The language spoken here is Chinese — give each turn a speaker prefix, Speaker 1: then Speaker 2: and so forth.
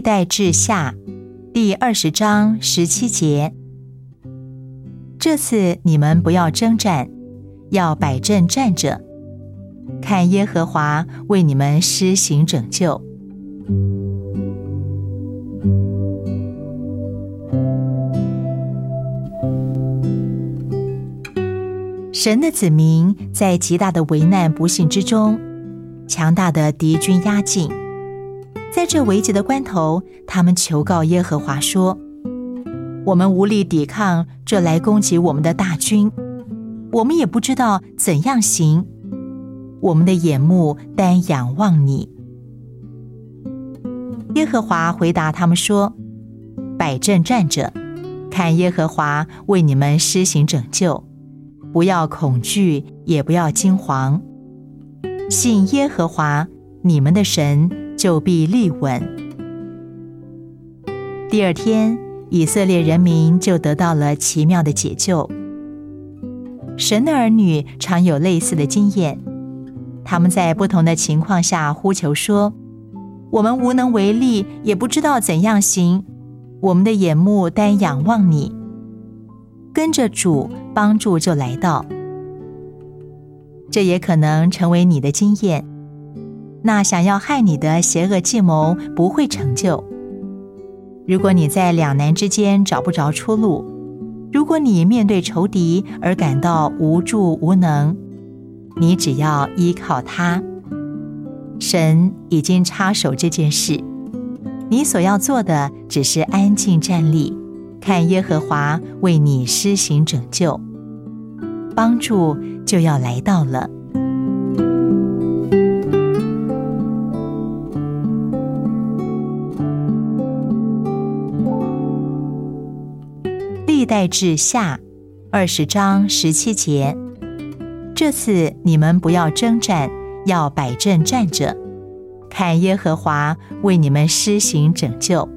Speaker 1: 代志下第二十章十七节。这次你们不要征战，要摆阵站着，看耶和华为你们施行拯救。神的子民在极大的危难不幸之中，强大的敌军压境，在这危急的关头，他们求告耶和华说：“我们无力抵抗这来攻击我们的大军，我们也不知道怎样行，我们的眼目单仰望你。”耶和华回答他们说：“摆阵站着，看耶和华为你们施行拯救。”不要恐惧，也不要惊惶，信耶和华你们的神，就必立稳。第二天，以色列人民就得到了奇妙的解救。神的儿女常有类似的经验，他们在不同的情况下呼求说：“我们无能为力，也不知道怎样行，我们的眼目单仰望你。”跟着主帮助就来到，这也可能成为你的经验。那想要害你的邪恶计谋不会成就。如果你在两难之间找不着出路，如果你面对仇敌而感到无助无能，你只要依靠他，神已经插手这件事。你所要做的只是安静站立。看耶和华为你施行拯救，帮助就要来到了。历代志下二十章十七节，这次你们不要征战，要摆阵站着，看耶和华为你们施行拯救。